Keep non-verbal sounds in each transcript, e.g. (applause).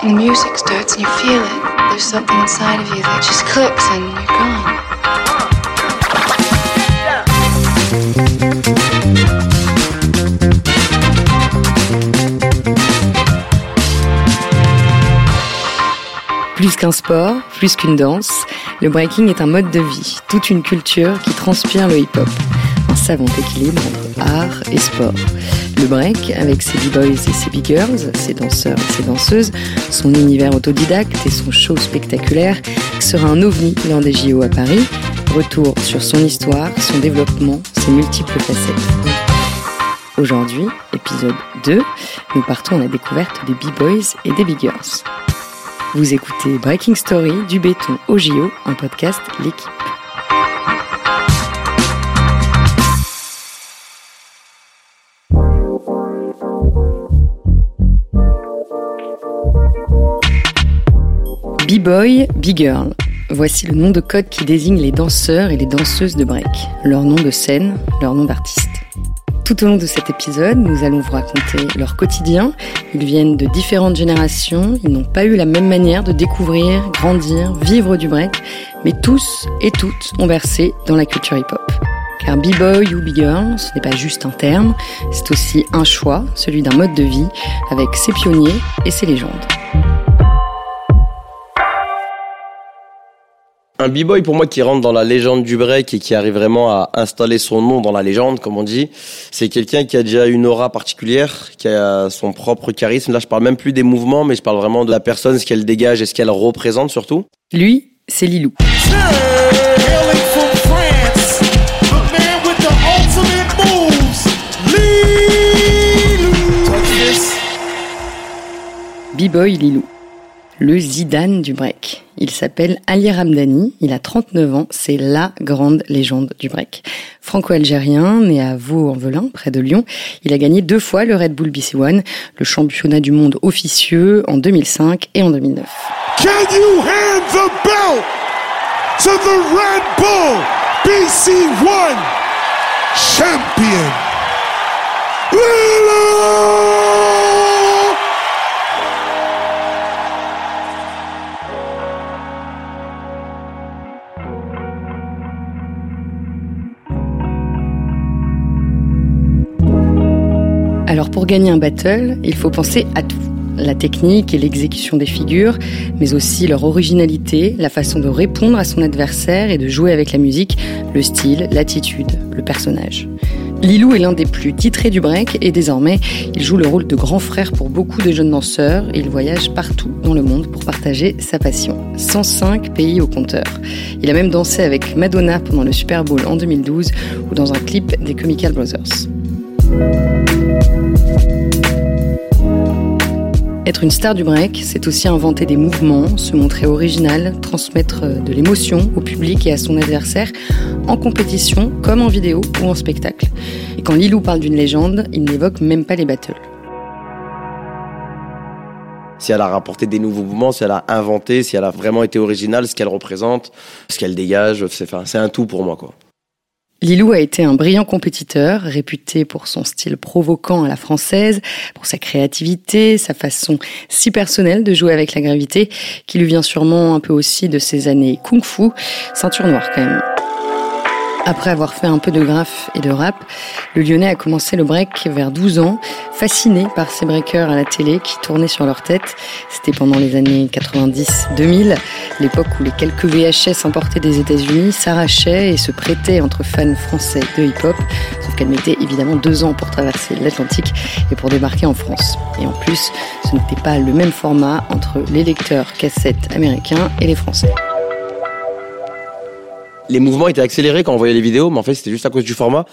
The music starts and you feel it. There's something inside of you that just clicks and you're gone. Plus qu'un sport, plus qu'une danse, le breaking est un mode de vie, toute une culture qui transpire le hip-hop. Savant équilibre entre art et sport. Le break, avec ses b-boys et ses b-girls, ses danseurs et ses danseuses, son univers autodidacte et son show spectaculaire, sera un ovni lors des JO à Paris. Retour sur son histoire, son développement, ses multiples facettes. Aujourd'hui, épisode 2, nous partons à la découverte des b-boys et des b-girls. Vous écoutez Breaking Story du béton au JO, un podcast L'équipe. B-boy, B-girl. Voici le nom de code qui désigne les danseurs et les danseuses de break. Leur nom de scène, leur nom d'artiste. Tout au long de cet épisode, nous allons vous raconter leur quotidien. Ils viennent de différentes générations, ils n'ont pas eu la même manière de découvrir, grandir, vivre du break, mais tous et toutes ont versé dans la culture hip-hop. Car b-boy ou b-girl, ce n'est pas juste un terme, c'est aussi un choix, celui d'un mode de vie, avec ses pionniers et ses légendes. Un b-boy pour moi qui rentre dans la légende du break et qui arrive vraiment à installer son nom dans la légende, comme on dit, c'est quelqu'un qui a déjà une aura particulière, qui a son propre charisme. Là, je parle même plus des mouvements, mais je parle vraiment de la personne, ce qu'elle dégage et ce qu'elle représente surtout. Lui, c'est Lilou. B-boy Lilou. Le Zidane du break. Il s'appelle Ali Ramdani, il a 39 ans, c'est la grande légende du break. Franco-algérien, né à Vaux-en-Velin, près de Lyon, il a gagné deux fois le Red Bull BC One, le championnat du monde officieux en 2005 et en 2009. Can you hand the belt to the Red Bull BC1 champion, pour gagner un battle, il faut penser à tout. La technique et l'exécution des figures, mais aussi leur originalité, la façon de répondre à son adversaire et de jouer avec la musique, le style, l'attitude, le personnage. Lilou est l'un des plus titrés du break et désormais, il joue le rôle de grand frère pour beaucoup de jeunes danseurs il voyage partout dans le monde pour partager sa passion. 105 pays au compteur. Il a même dansé avec Madonna pendant le Super Bowl en 2012 ou dans un clip des Chemical Brothers. Être une star du break, c'est aussi inventer des mouvements, se montrer original, transmettre de l'émotion au public et à son adversaire, en compétition comme en vidéo ou en spectacle. Et quand Lilou parle d'une légende, il n'évoque même pas les battles. Si elle a rapporté des nouveaux mouvements, si elle a inventé, si elle a vraiment été originale, ce qu'elle représente, ce qu'elle dégage, c'est un tout pour moi quoi. Lilou a été un brillant compétiteur, réputé pour son style provoquant à la française, pour sa créativité, sa façon si personnelle de jouer avec la gravité, qui lui vient sûrement un peu aussi de ses années kung-fu, ceinture noire quand même. Après avoir fait un peu de graphe et de rap, le Lyonnais a commencé le break vers 12 ans, fasciné par ces breakers à la télé qui tournaient sur leur tête. C'était pendant les années 90-2000, l'époque où les quelques VHS importés des États-Unis s'arrachaient et se prêtaient entre fans français de hip-hop, sauf qu'elle mettait évidemment deux ans pour traverser l'Atlantique et pour débarquer en France. Et en plus, ce n'était pas le même format entre les lecteurs cassettes américains et les français les mouvements étaient accélérés quand on voyait les vidéos, mais en fait c'était juste à cause du format.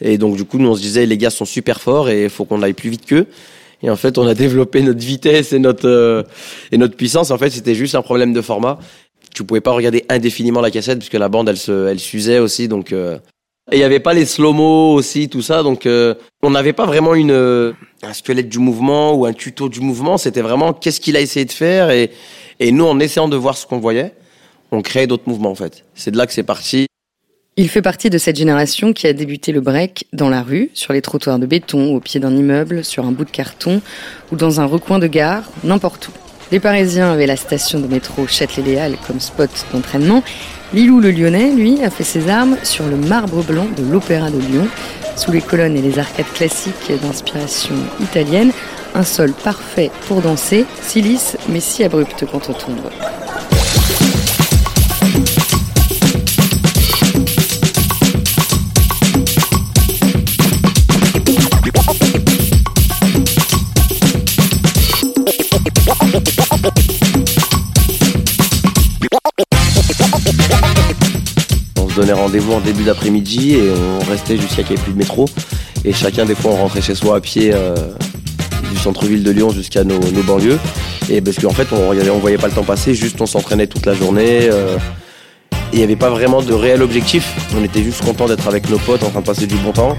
Et donc du coup nous on se disait les gars sont super forts et il faut qu'on aille plus vite qu'eux. Et en fait on a (laughs) développé notre vitesse et notre euh, et notre puissance. En fait c'était juste un problème de format. Tu pouvais pas regarder indéfiniment la cassette puisque la bande elle se elle s'usait aussi donc. Euh... Et il y avait pas les slow-mo aussi tout ça donc euh, on n'avait pas vraiment une euh, un squelette du mouvement ou un tuto du mouvement. C'était vraiment qu'est-ce qu'il a essayé de faire et et nous en essayant de voir ce qu'on voyait on crée d'autres mouvements en fait. C'est de là que c'est parti. Il fait partie de cette génération qui a débuté le break dans la rue, sur les trottoirs de béton, au pied d'un immeuble, sur un bout de carton ou dans un recoin de gare, n'importe où. Les Parisiens avaient la station de métro Châtelet-Léal comme spot d'entraînement. Lilou le Lyonnais, lui, a fait ses armes sur le marbre blanc de l'Opéra de Lyon, sous les colonnes et les arcades classiques d'inspiration italienne. Un sol parfait pour danser, si lisse mais si abrupt quand on tombe. Donnait rendez-vous en début d'après-midi et on restait jusqu'à qu'il n'y ait plus de métro. Et chacun, des fois, on rentrait chez soi à pied euh, du centre-ville de Lyon jusqu'à nos, banlieues. Et parce qu'en fait, on on voyait pas le temps passer, juste on s'entraînait toute la journée. euh, il n'y avait pas vraiment de réel objectif. On était juste content d'être avec nos potes en train de passer du bon temps.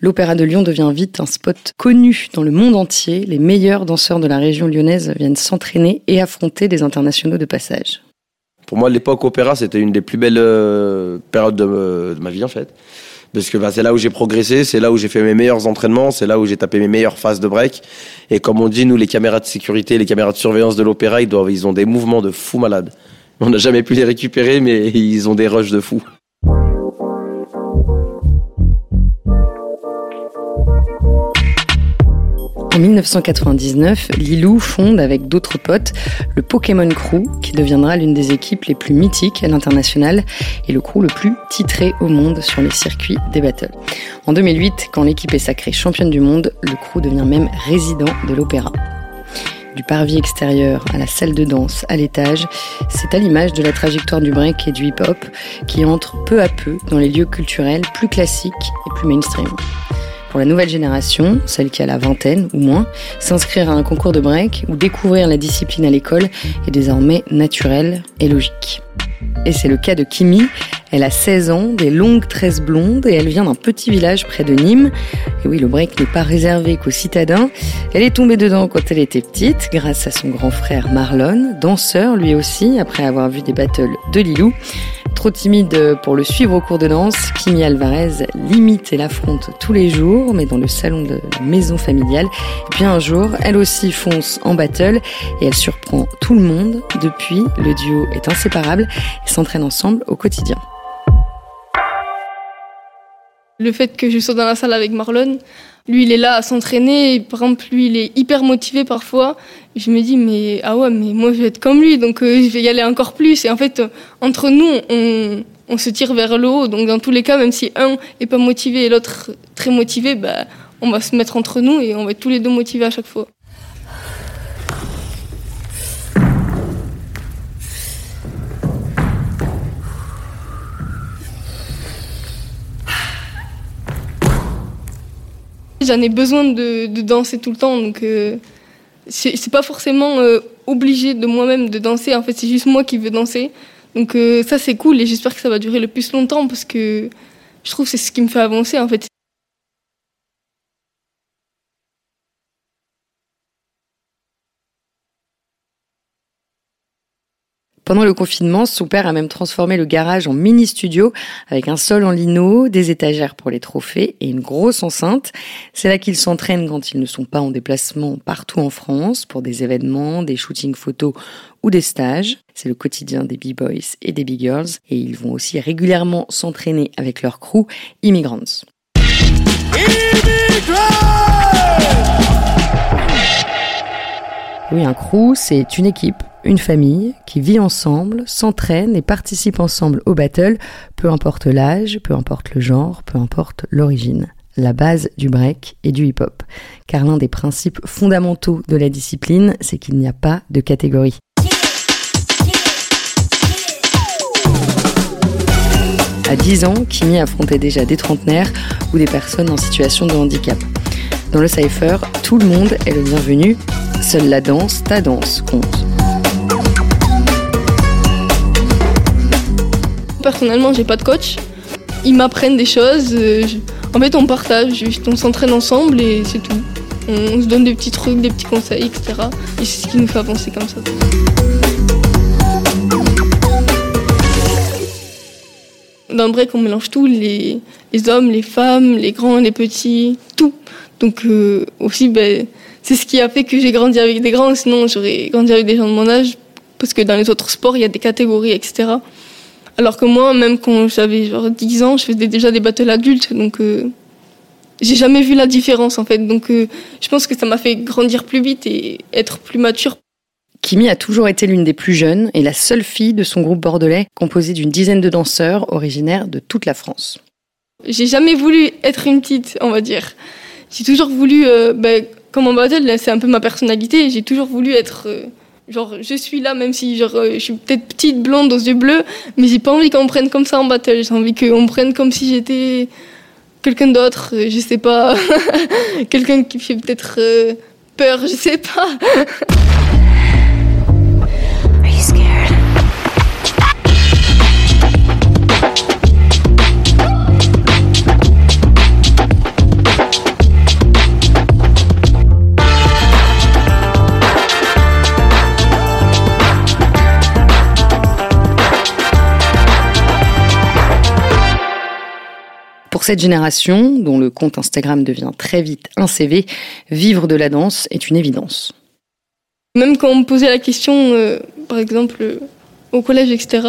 L'Opéra de Lyon devient vite un spot connu dans le monde entier. Les meilleurs danseurs de la région lyonnaise viennent s'entraîner et affronter des internationaux de passage. Pour moi, l'époque opéra, c'était une des plus belles euh, périodes de, ma vie, en fait. Parce que bah, c'est là où j'ai progressé, c'est là où j'ai fait mes meilleurs entraînements, c'est là où j'ai tapé mes meilleures phases de break. Et comme on dit, nous, les caméras de sécurité, les caméras de surveillance de l'opéra, ils, ils ont des mouvements de fou malades. On n'a jamais pu les récupérer, mais (laughs) ils ont des rushs de fou. En 1999, Lilou fonde avec d'autres potes le Pokémon Crew, qui deviendra l'une des équipes les plus mythiques à l'international et le crew le plus titré au monde sur les circuits des battles. En 2008, quand l'équipe est sacrée championne du monde, le crew devient même résident de l'opéra. Du parvis extérieur à la salle de danse à l'étage, c'est à l'image de la trajectoire du break et du hip-hop qui entre peu à peu dans les lieux culturels plus classiques et plus mainstream. Pour la nouvelle génération, celle qui a la vingtaine ou moins, s'inscrire à un concours de break ou découvrir la discipline à l'école est désormais naturel et logique. Et c'est le cas de Kimi. Elle a 16 ans, des longues tresses blondes et elle vient d'un petit village près de Nîmes. Et oui, le break n'est pas réservé qu'aux citadins. Elle est tombée dedans quand elle était petite, grâce à son grand frère Marlon, danseur lui aussi, après avoir vu des battles de Lilou. Trop timide pour le suivre au cours de danse, Kimi Alvarez l'imite et l'affronte tous les jours, mais dans le salon de maison familiale. Et puis un jour, elle aussi fonce en battle et elle surprend tout le monde. Depuis, le duo est inséparable et s'entraînent ensemble au quotidien. Le fait que je sois dans la salle avec Marlon, lui il est là à s'entraîner, par exemple lui il est hyper motivé parfois. Je me dis mais ah ouais mais moi je vais être comme lui donc euh, je vais y aller encore plus et en fait euh, entre nous on, on se tire vers le haut donc dans tous les cas même si un est pas motivé et l'autre très motivé bah on va se mettre entre nous et on va être tous les deux motivés à chaque fois. J'en ai besoin de, danser tout le temps, donc euh, c'est c'est pas forcément euh, obligé de moi-même de danser. En fait, c'est juste moi qui veux danser. Donc euh, ça, c'est cool et j'espère que ça va durer le plus longtemps parce que je trouve que c'est ce qui me fait avancer en fait. Pendant le confinement, son père a même transformé le garage en mini-studio avec un sol en lino, des étagères pour les trophées et une grosse enceinte. C'est là qu'ils s'entraînent quand ils ne sont pas en déplacement partout en France pour des événements, des shootings photos ou des stages. C'est le quotidien des B-Boys et des B-Girls et ils vont aussi régulièrement s'entraîner avec leur crew Immigrants. Un crew, c'est une équipe, une famille qui vit ensemble, s'entraîne et participe ensemble au battle, peu importe l'âge, peu importe le genre, peu importe l'origine. La base du break et du hip-hop. Car l'un des principes fondamentaux de la discipline, c'est qu'il n'y a pas de catégorie. À 10 ans, Kimi affrontait déjà des trentenaires ou des personnes en situation de handicap. Dans le cypher, tout le monde est le bienvenu. Seule la danse, ta danse, compte. Personnellement, j'ai pas de coach. Ils m'apprennent des choses. euh, En fait, on partage, on s'entraîne ensemble et c'est tout. On se donne des petits trucs, des petits conseils, etc. Et c'est ce qui nous fait avancer comme ça. Dans le break, on mélange tout, les hommes, les femmes, les grands, les petits, tout. Donc euh, aussi, ben, c'est ce qui a fait que j'ai grandi avec des grands. Sinon, j'aurais grandi avec des gens de mon âge. Parce que dans les autres sports, il y a des catégories, etc. Alors que moi, même quand j'avais genre 10 ans, je faisais déjà des battles adultes. Donc, euh, j'ai jamais vu la différence, en fait. Donc, euh, je pense que ça m'a fait grandir plus vite et être plus mature. Kimi a toujours été l'une des plus jeunes et la seule fille de son groupe bordelais, composé d'une dizaine de danseurs originaires de toute la France. J'ai jamais voulu être une petite, on va dire. J'ai toujours voulu, euh, ben, comme en battle, c'est un peu ma personnalité. J'ai toujours voulu être, euh, genre, je suis là, même si genre, euh, je suis peut-être petite, blonde, aux yeux bleus, mais j'ai pas envie qu'on me prenne comme ça en battle. J'ai envie qu'on me prenne comme si j'étais quelqu'un d'autre, je sais pas, (laughs) quelqu'un qui fait peut-être peur, je sais pas. (laughs) cette génération, dont le compte Instagram devient très vite un CV, vivre de la danse est une évidence. Même quand on me posait la question, euh, par exemple, euh, au collège, etc.,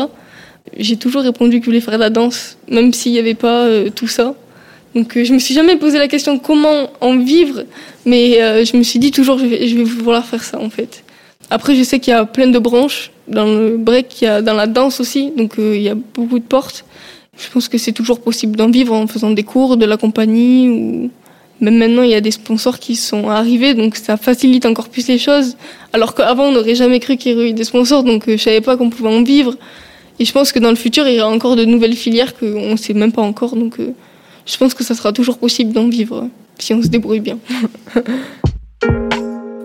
j'ai toujours répondu que je voulais faire de la danse, même s'il n'y avait pas euh, tout ça. Donc je me suis jamais posé la question comment en vivre, mais je me suis dit toujours je vais, je vais vouloir faire ça en fait. Après je sais qu'il y a plein de branches dans le break, il y a dans la danse aussi, donc il y a beaucoup de portes. Je pense que c'est toujours possible d'en vivre en faisant des cours, de la compagnie ou même maintenant il y a des sponsors qui sont arrivés, donc ça facilite encore plus les choses. Alors qu'avant on n'aurait jamais cru qu'il y aurait eu des sponsors, donc euh, je savais pas qu'on pouvait en vivre. Et je pense que dans le futur il y aura encore de nouvelles filières qu'on ne sait même pas encore, donc euh, je pense que ça sera toujours possible d'en vivre si on se débrouille bien. (laughs)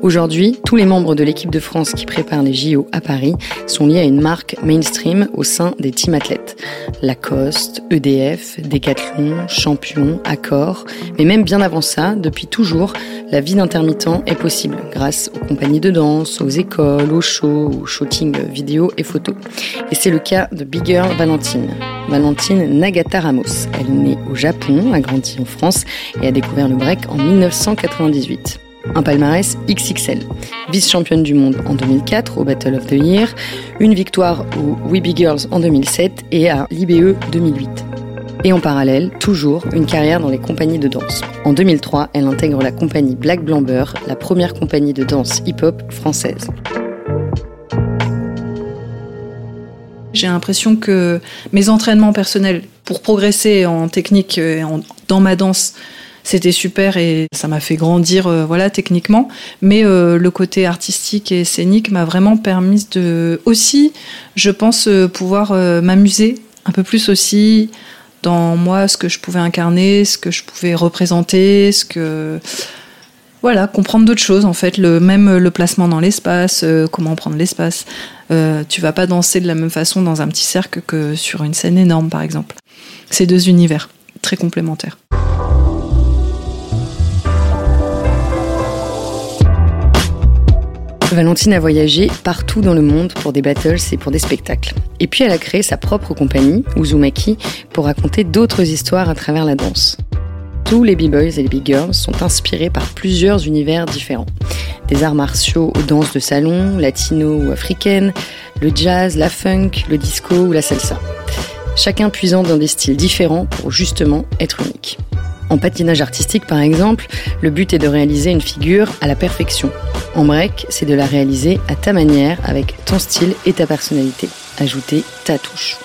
Aujourd'hui, tous les membres de l'équipe de France qui prépare les JO à Paris sont liés à une marque mainstream au sein des team athlètes. Lacoste, EDF, Decathlon, Champion, Accor. Mais même bien avant ça, depuis toujours, la vie d'intermittent est possible grâce aux compagnies de danse, aux écoles, aux shows, au shooting vidéo et photo. Et c'est le cas de Big Girl Valentine. Valentine Nagata Ramos. Elle est née au Japon, a grandi en France et a découvert le break en 1998. Un palmarès XXL. Vice-championne du monde en 2004 au Battle of the Year, une victoire au We Be Girls en 2007 et à l'IBE 2008. Et en parallèle, toujours une carrière dans les compagnies de danse. En 2003, elle intègre la compagnie Black Blamber, la première compagnie de danse hip-hop française. J'ai l'impression que mes entraînements personnels pour progresser en technique et dans ma danse, c'était super et ça m'a fait grandir euh, voilà techniquement. Mais euh, le côté artistique et scénique m'a vraiment permis de aussi je pense euh, pouvoir m'amuser un peu plus aussi dans moi ce que je pouvais incarner ce que je pouvais représenter ce que voilà comprendre d'autres choses en fait. Le même le placement dans l'espace comment prendre l'espace. Tu vas pas danser de la même façon dans un petit cercle que sur une scène énorme par exemple. C'est deux univers très complémentaires Valentine a voyagé partout dans le monde pour des battles et pour des spectacles. Et puis elle a créé sa propre compagnie, Uzumaki, pour raconter d'autres histoires à travers la danse. Tous les b-boys et les b-girls sont inspirés par plusieurs univers différents. Des arts martiaux aux danses de salon, latino ou africaines, le jazz, la funk, le disco ou la salsa. Chacun puisant dans des styles différents pour justement être unique. En patinage artistique, par exemple, le but est de réaliser une figure à la perfection. En break, c'est de la réaliser à ta manière, avec ton style et ta personnalité. Ajouter ta touche.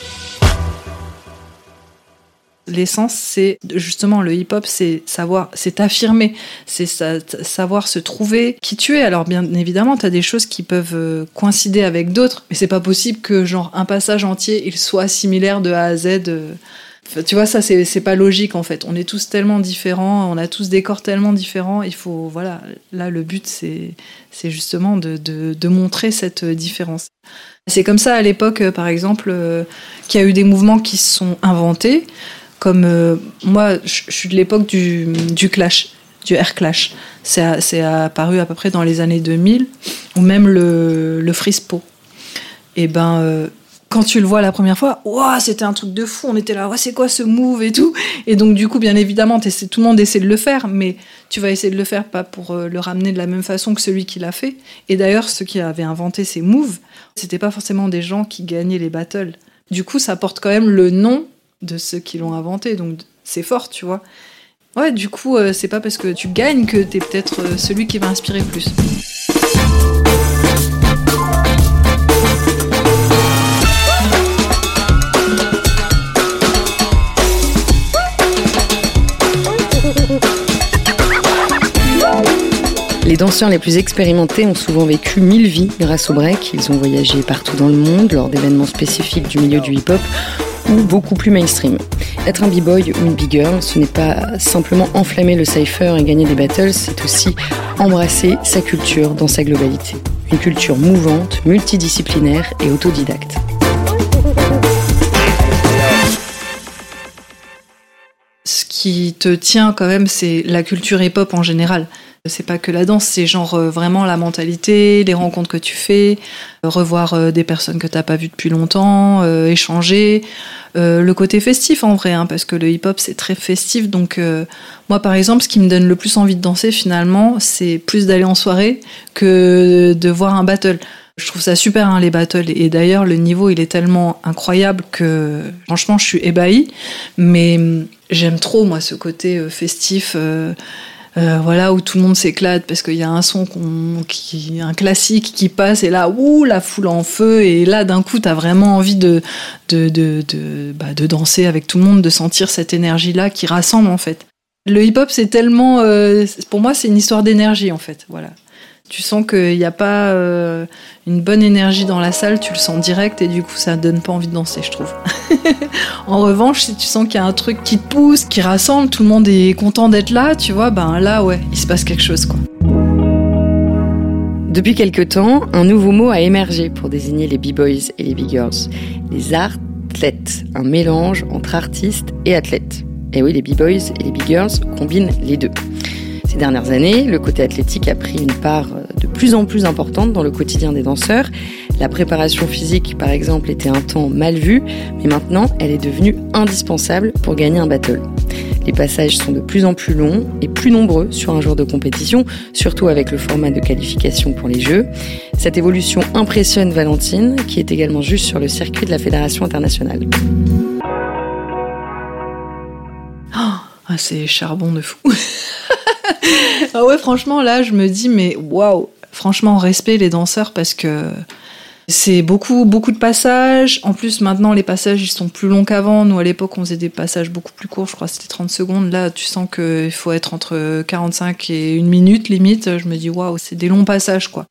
l'essence c'est justement le hip hop c'est savoir c'est affirmer c'est sa- savoir se trouver qui tu es alors bien évidemment tu as des choses qui peuvent euh, coïncider avec d'autres mais c'est pas possible que genre un passage entier il soit similaire de A à Z euh. Tu vois ça c'est pas logique en fait on est tous tellement différents on a tous des corps tellement différents il faut voilà là le but c'est justement de, montrer cette différence c'est comme ça à l'époque par exemple euh, qu'il y a eu des mouvements qui se sont inventés comme euh, moi, je suis de l'époque du, clash, du air clash. C'est apparu à peu près dans les années 2000, ou même le, le frispo. Et ben, euh, quand tu le vois la première fois, c'était un truc de fou. On était là, ouais, c'est quoi ce move et tout. Et donc, du coup, bien évidemment, tout le monde essaie de le faire, mais tu vas essayer de le faire pas pour euh, le ramener de la même façon que celui qui l'a fait. Et d'ailleurs, ceux qui avaient inventé ces moves, c'était pas forcément des gens qui gagnaient les battles. Du coup, ça porte quand même le nom de ceux qui l'ont inventé. Donc, c'est fort, tu vois. Ouais, du coup, euh, c'est pas parce que tu gagnes que t'es peut-être euh, celui qui va inspirer plus. Les danseurs les plus expérimentés ont souvent vécu mille vies grâce au break. Ils ont voyagé partout dans le monde lors d'événements spécifiques du milieu du hip-hop ou beaucoup plus mainstream. Être un b-boy ou une b-girl, ce n'est pas simplement enflammer le cypher et gagner des battles, c'est aussi embrasser sa culture dans sa globalité. Une culture mouvante, multidisciplinaire et autodidacte. ce qui te tient quand même, c'est la culture hip-hop en général. C'est pas que la danse, c'est genre euh, vraiment la mentalité, les rencontres que tu fais, euh, revoir euh, des personnes que t'as pas vues depuis longtemps, échanger, le côté festif en vrai, hein, parce que le hip-hop c'est très festif. Donc moi par exemple, ce qui me donne le plus envie de danser finalement, c'est plus d'aller en soirée que de voir un battle. Je trouve ça super hein, les battles et d'ailleurs le niveau il est tellement incroyable que franchement je suis ébahie. Mais j'aime trop moi ce côté festif. Euh, voilà où tout le monde s'éclate parce qu'il y a un son qui un classique qui passe et là ouh la foule en feu. Et là d'un coup t'as vraiment envie de de de de, bah, de danser avec tout le monde de sentir cette énergie là qui rassemble en fait. Le hip hop c'est tellement euh, pour moi c'est une histoire d'énergie en fait. Voilà tu sens qu'il n'y a pas euh, une bonne énergie dans la salle, tu le sens direct et du coup ça donne pas envie de danser, je trouve. (laughs) en revanche, si tu sens qu'il y a un truc qui te pousse, qui rassemble, tout le monde est content d'être là, tu vois, ben là ouais, il se passe quelque chose quoi. Depuis quelque temps, un nouveau mot a émergé pour désigner les b-boys et les b-girls. Les athlètes, un mélange entre artistes et athlètes. Et oui, les b-boys et les b-girls combinent les deux. Ces dernières années, le côté athlétique a pris une part de plus en plus importante dans le quotidien des danseurs. La préparation physique, par exemple, était un temps mal vue, mais maintenant, elle est devenue indispensable pour gagner un battle. Les passages sont de plus en plus longs et plus nombreux sur un jour de compétition, surtout avec le format de qualification pour les Jeux. Cette évolution impressionne Valentine, qui est également juste sur le circuit de la Fédération internationale. Ah, c'est charbon de fou. (laughs) (laughs) ah ouais, franchement, là, je me dis, mais waouh, franchement, respect les danseurs parce que c'est beaucoup, beaucoup de passages. En plus, maintenant, les passages, ils sont plus longs qu'avant. Nous, à l'époque, on faisait des passages beaucoup plus courts. Je crois que c'était 30 secondes. Là, tu sens qu'il faut être entre 45 et une minute, limite. Je me dis, waouh, c'est des longs passages, quoi.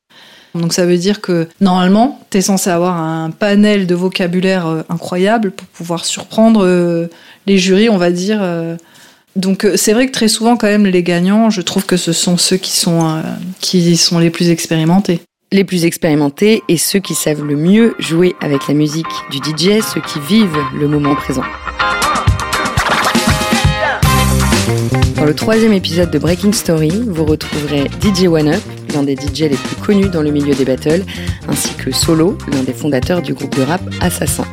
Donc ça veut dire que normalement, tu es censé avoir un panel de vocabulaire euh, incroyable pour pouvoir surprendre euh, les jurys, on va dire. Donc euh, c'est vrai que très souvent quand même les gagnants, je trouve que ce sont ceux qui sont euh, qui sont les plus expérimentés. Les plus expérimentés et ceux qui savent le mieux jouer avec la musique du DJ, ceux qui vivent le moment présent. Dans le troisième épisode de Breaking Story, vous retrouverez DJ One Up, l'un des DJ les plus connus dans le milieu des battles, ainsi que Solo, l'un des fondateurs du groupe de rap Assassin.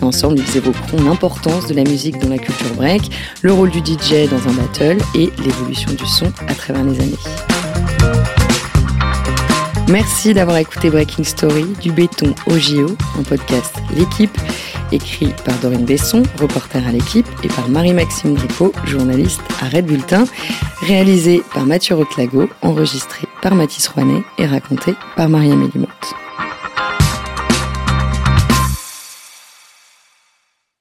Ensemble, ils évoqueront l'importance de la musique dans la culture break, le rôle du DJ dans un battle et l'évolution du son à travers les années. Merci d'avoir écouté Breaking Story du béton au JO, un podcast L'équipe, écrit par Dorine Besson, reporter à l'équipe, et par Marie-Maxime Grippo, journaliste à Red Bulletin, réalisé par Mathieu Rotlago, enregistré par Mathis Rouanet et raconté par Maria Mélimotte.